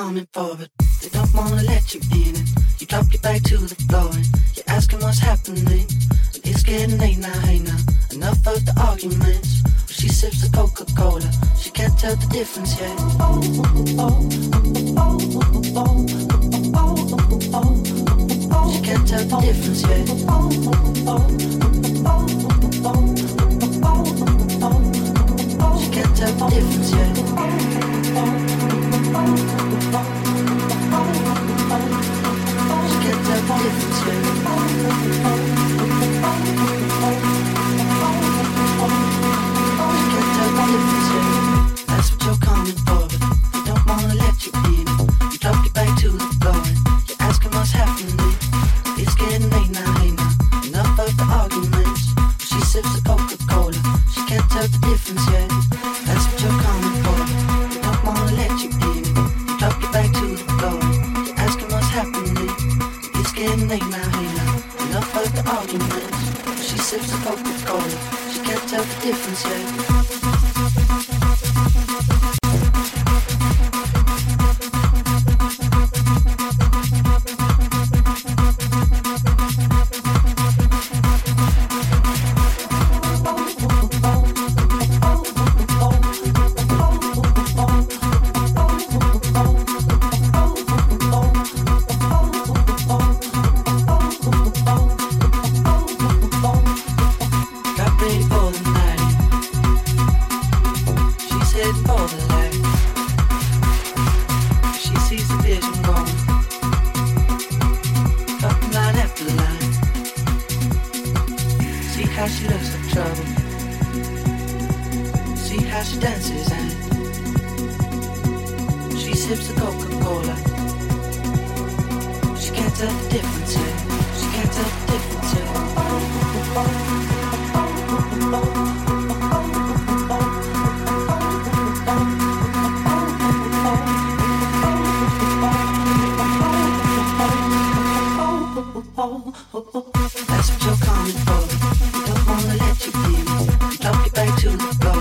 coming for,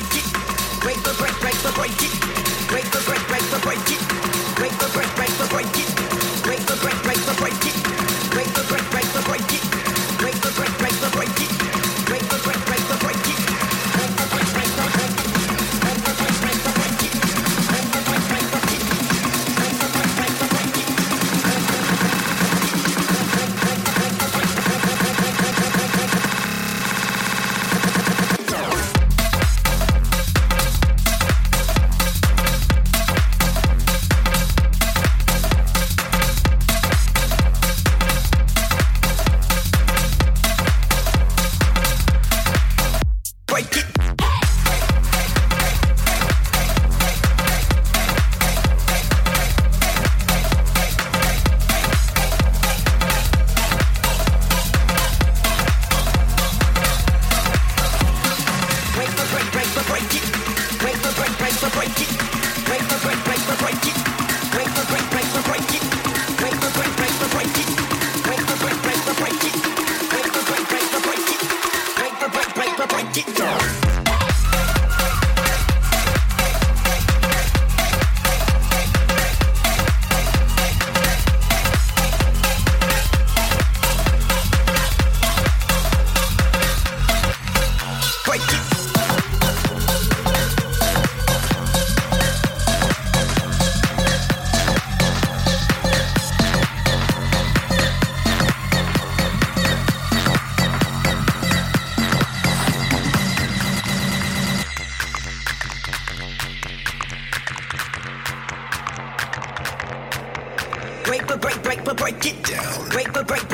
break it. Break the break, break the break it.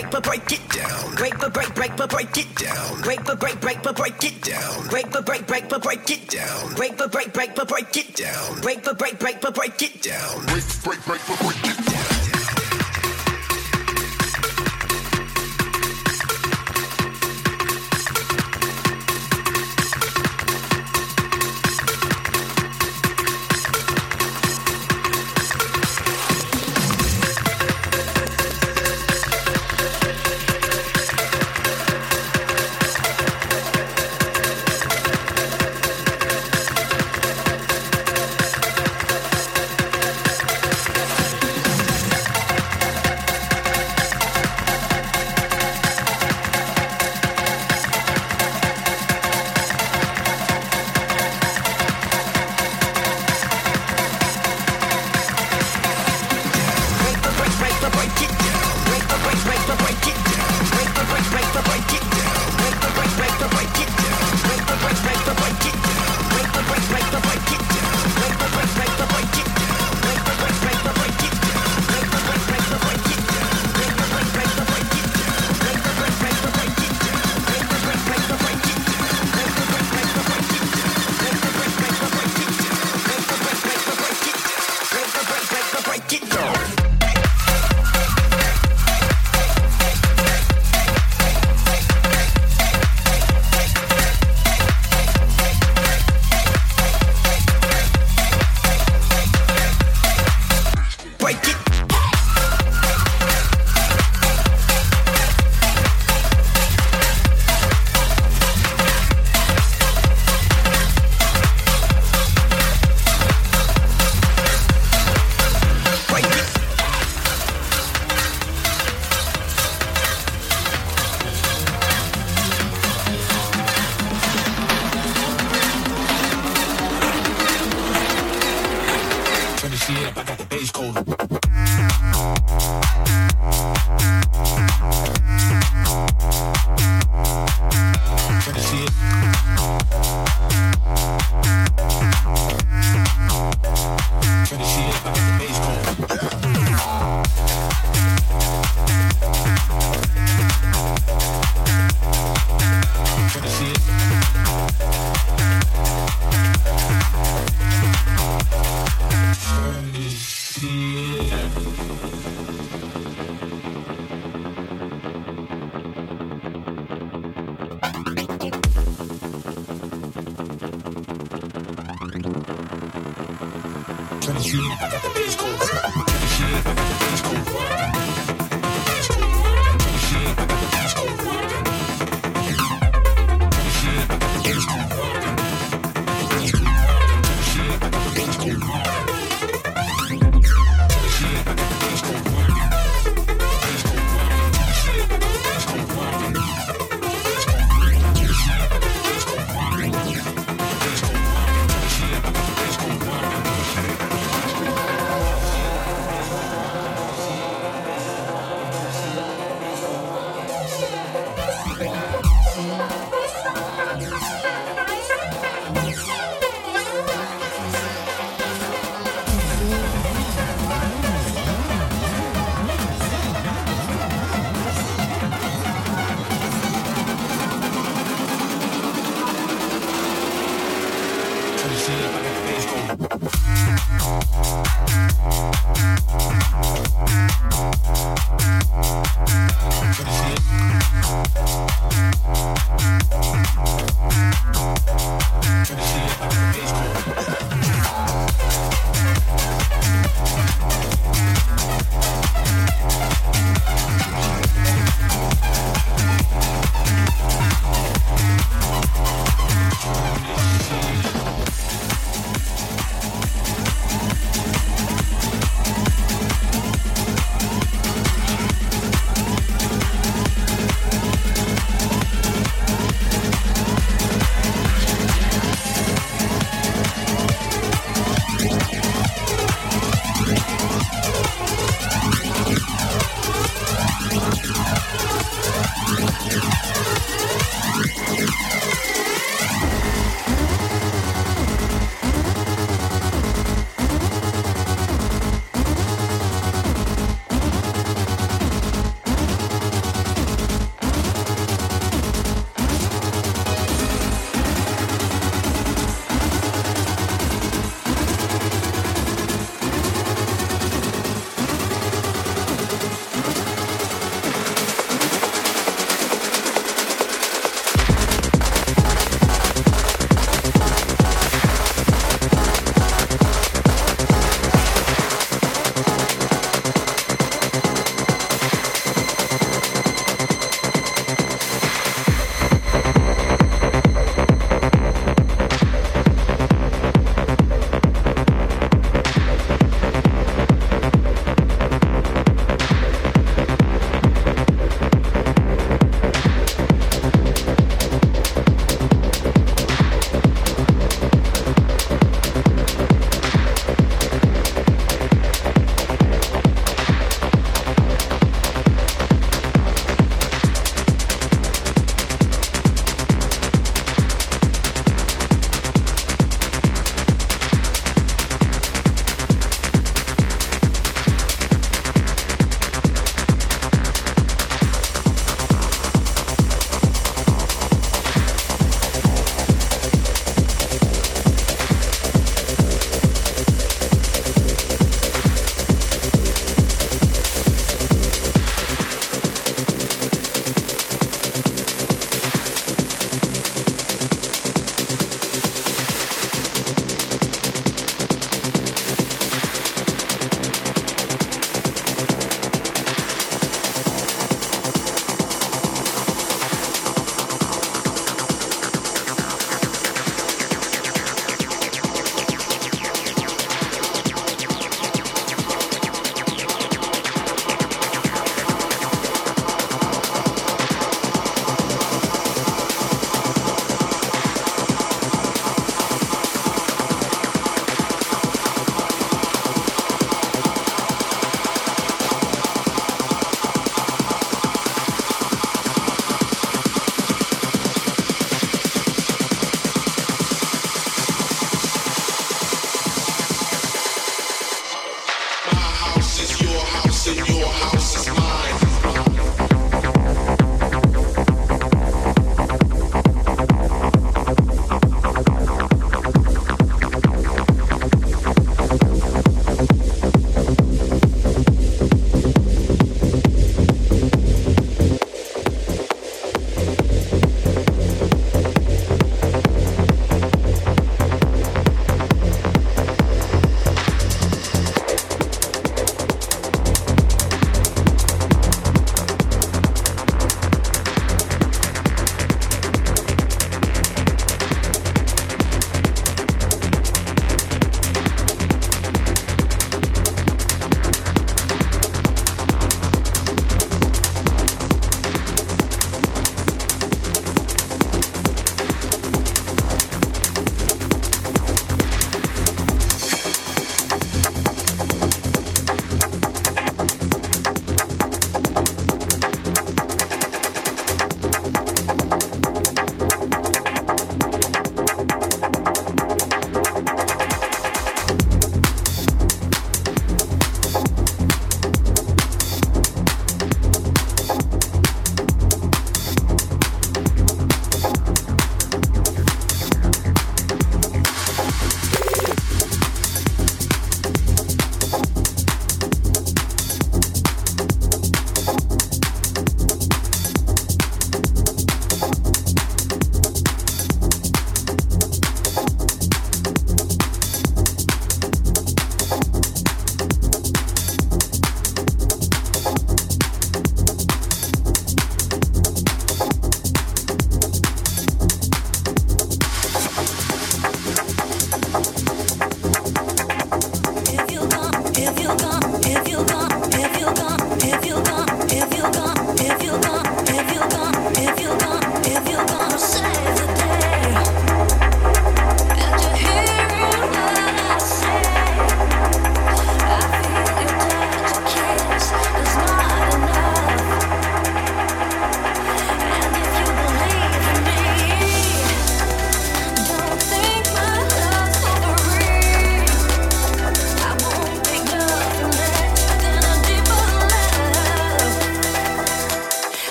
break but break it down. Break but break break but break it down. Break but break break but break it down. Break but break break but break it down. Break but break break but break it down. Break but break break but break it down. Break break break but break it down.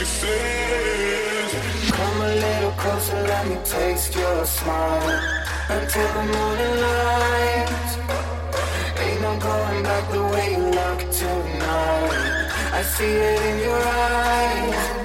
she says. Come a little closer, let me taste your smile until the morning light. Ain't no going back the way you look tonight. I see it in your eyes.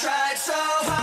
Tried so hard